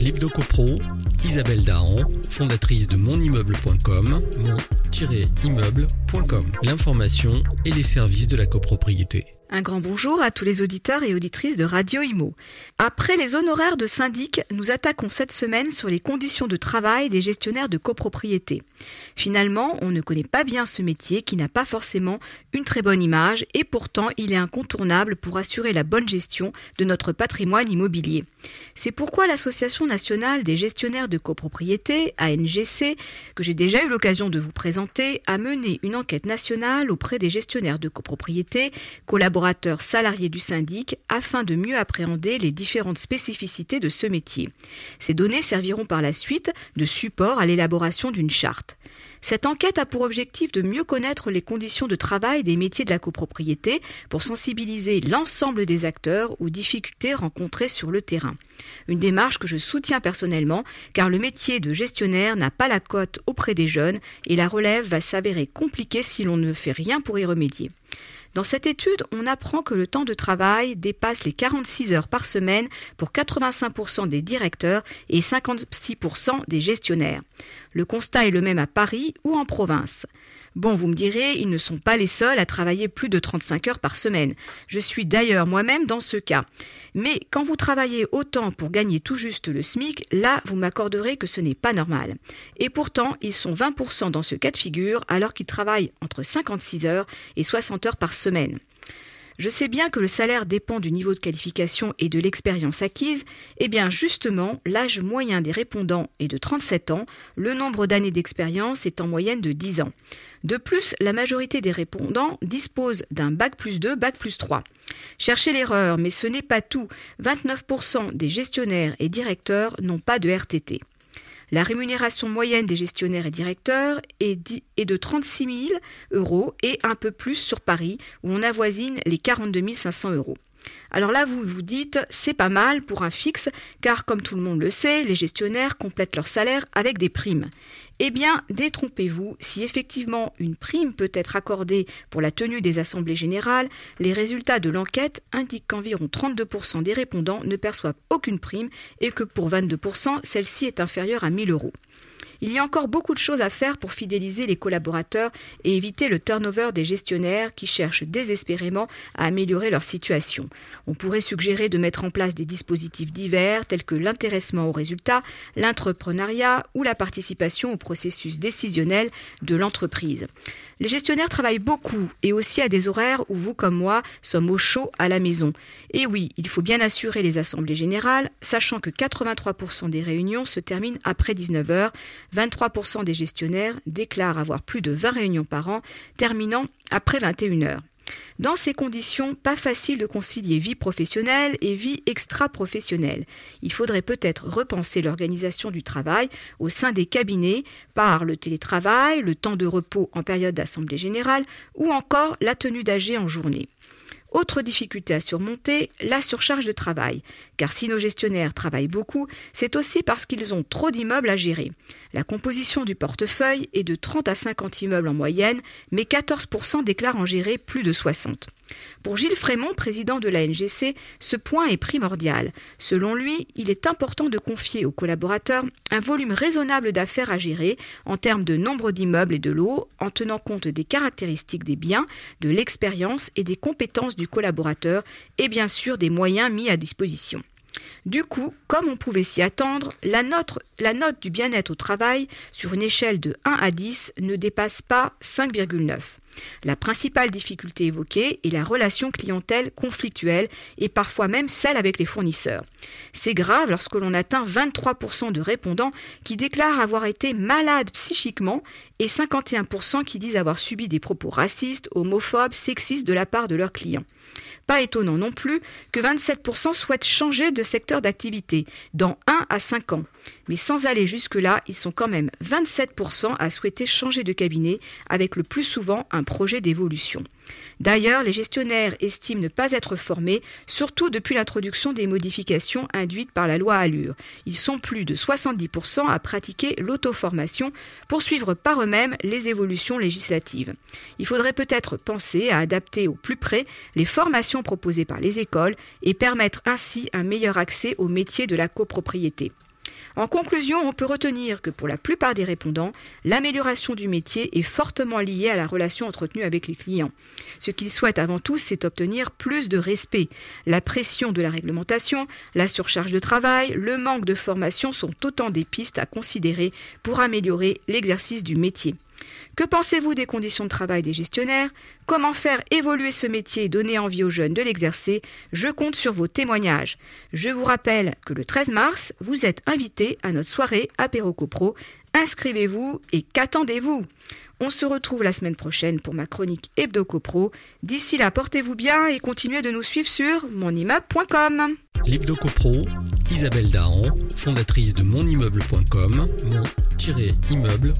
L'Hebdo-Copro, Isabelle Dahan, fondatrice de monimmeuble.com, mon-immeuble.com. L'information et les services de la copropriété. Un grand bonjour à tous les auditeurs et auditrices de Radio Imo. Après les honoraires de syndic, nous attaquons cette semaine sur les conditions de travail des gestionnaires de copropriété. Finalement, on ne connaît pas bien ce métier qui n'a pas forcément une très bonne image et pourtant il est incontournable pour assurer la bonne gestion de notre patrimoine immobilier. C'est pourquoi l'Association nationale des gestionnaires de copropriété, ANGC, que j'ai déjà eu l'occasion de vous présenter, a mené une enquête nationale auprès des gestionnaires de copropriété, collaborateurs salariés du syndic afin de mieux appréhender les différentes spécificités de ce métier. Ces données serviront par la suite de support à l'élaboration d'une charte. Cette enquête a pour objectif de mieux connaître les conditions de travail des métiers de la copropriété pour sensibiliser l'ensemble des acteurs aux difficultés rencontrées sur le terrain. Une démarche que je soutiens personnellement car le métier de gestionnaire n'a pas la cote auprès des jeunes et la relève va s'avérer compliquée si l'on ne fait rien pour y remédier. Dans cette étude, on apprend que le temps de travail dépasse les 46 heures par semaine pour 85% des directeurs et 56% des gestionnaires. Le constat est le même à Paris ou en province. Bon, vous me direz, ils ne sont pas les seuls à travailler plus de 35 heures par semaine. Je suis d'ailleurs moi-même dans ce cas. Mais quand vous travaillez autant pour gagner tout juste le SMIC, là, vous m'accorderez que ce n'est pas normal. Et pourtant, ils sont 20% dans ce cas de figure alors qu'ils travaillent entre 56 heures et 60 heures par semaine. Je sais bien que le salaire dépend du niveau de qualification et de l'expérience acquise. Eh bien, justement, l'âge moyen des répondants est de 37 ans, le nombre d'années d'expérience est en moyenne de 10 ans. De plus, la majorité des répondants disposent d'un bac plus 2, bac plus 3. Cherchez l'erreur, mais ce n'est pas tout. 29% des gestionnaires et directeurs n'ont pas de RTT. La rémunération moyenne des gestionnaires et directeurs est, de 36 000 euros et un peu plus sur Paris, où on avoisine les 42 500 euros. Alors là, vous vous dites, c'est pas mal pour un fixe, car comme tout le monde le sait, les gestionnaires complètent leur salaire avec des primes. Eh bien, détrompez-vous, si effectivement une prime peut être accordée pour la tenue des assemblées générales, les résultats de l'enquête indiquent qu'environ 32% des répondants ne perçoivent aucune prime et que pour 22%, celle-ci est inférieure à 1000 euros. Il y a encore beaucoup de choses à faire pour fidéliser les collaborateurs et éviter le turnover des gestionnaires qui cherchent désespérément à améliorer leur situation. On pourrait suggérer de mettre en place des dispositifs divers tels que l'intéressement aux résultats, l'entrepreneuriat ou la participation au processus décisionnel de l'entreprise. Les gestionnaires travaillent beaucoup et aussi à des horaires où vous comme moi sommes au chaud à la maison. Et oui, il faut bien assurer les assemblées générales, sachant que 83% des réunions se terminent après 19h, 23% des gestionnaires déclarent avoir plus de 20 réunions par an, terminant après 21h. Dans ces conditions, pas facile de concilier vie professionnelle et vie extra-professionnelle. Il faudrait peut-être repenser l'organisation du travail au sein des cabinets par le télétravail, le temps de repos en période d'assemblée générale ou encore la tenue d'AG en journée. Autre difficulté à surmonter, la surcharge de travail. Car si nos gestionnaires travaillent beaucoup, c'est aussi parce qu'ils ont trop d'immeubles à gérer. La composition du portefeuille est de 30 à 50 immeubles en moyenne, mais 14% déclarent en gérer plus de 60. Pour Gilles Frémont, président de la NGC, ce point est primordial. Selon lui, il est important de confier aux collaborateurs un volume raisonnable d'affaires à gérer en termes de nombre d'immeubles et de lots, en tenant compte des caractéristiques des biens, de l'expérience et des compétences du collaborateur et bien sûr des moyens mis à disposition. Du coup, comme on pouvait s'y attendre, la note, la note du bien-être au travail sur une échelle de 1 à 10 ne dépasse pas 5,9. La principale difficulté évoquée est la relation clientèle conflictuelle et parfois même celle avec les fournisseurs. C'est grave lorsque l'on atteint 23% de répondants qui déclarent avoir été malades psychiquement et 51% qui disent avoir subi des propos racistes, homophobes, sexistes de la part de leurs clients. Pas étonnant non plus que 27% souhaitent changer de secteur d'activité dans 1 à 5 ans. Mais sans aller jusque-là, ils sont quand même 27% à souhaiter changer de cabinet avec le plus souvent un projet d'évolution. D'ailleurs, les gestionnaires estiment ne pas être formés, surtout depuis l'introduction des modifications induites par la loi Allure. Ils sont plus de 70% à pratiquer l'auto-formation pour suivre par eux-mêmes les évolutions législatives. Il faudrait peut-être penser à adapter au plus près les formations proposées par les écoles et permettre ainsi un meilleur accès au métier de la copropriété. En conclusion, on peut retenir que pour la plupart des répondants, l'amélioration du métier est fortement liée à la relation entretenue avec les clients. Ce qu'ils souhaitent avant tout, c'est obtenir plus de respect. La pression de la réglementation, la surcharge de travail, le manque de formation sont autant des pistes à considérer pour améliorer l'exercice du métier. Que pensez-vous des conditions de travail des gestionnaires? Comment faire évoluer ce métier et donner envie aux jeunes de l'exercer? Je compte sur vos témoignages. Je vous rappelle que le 13 mars, vous êtes invité à notre soirée apéro copro. Inscrivez-vous et qu'attendez-vous? On se retrouve la semaine prochaine pour ma chronique Hebdo Copro. D'ici là, portez-vous bien et continuez de nous suivre sur monimmeuble.com. L'Hebdo Copro, Isabelle Dahan, fondatrice de monimmeuble.com, mon-immeuble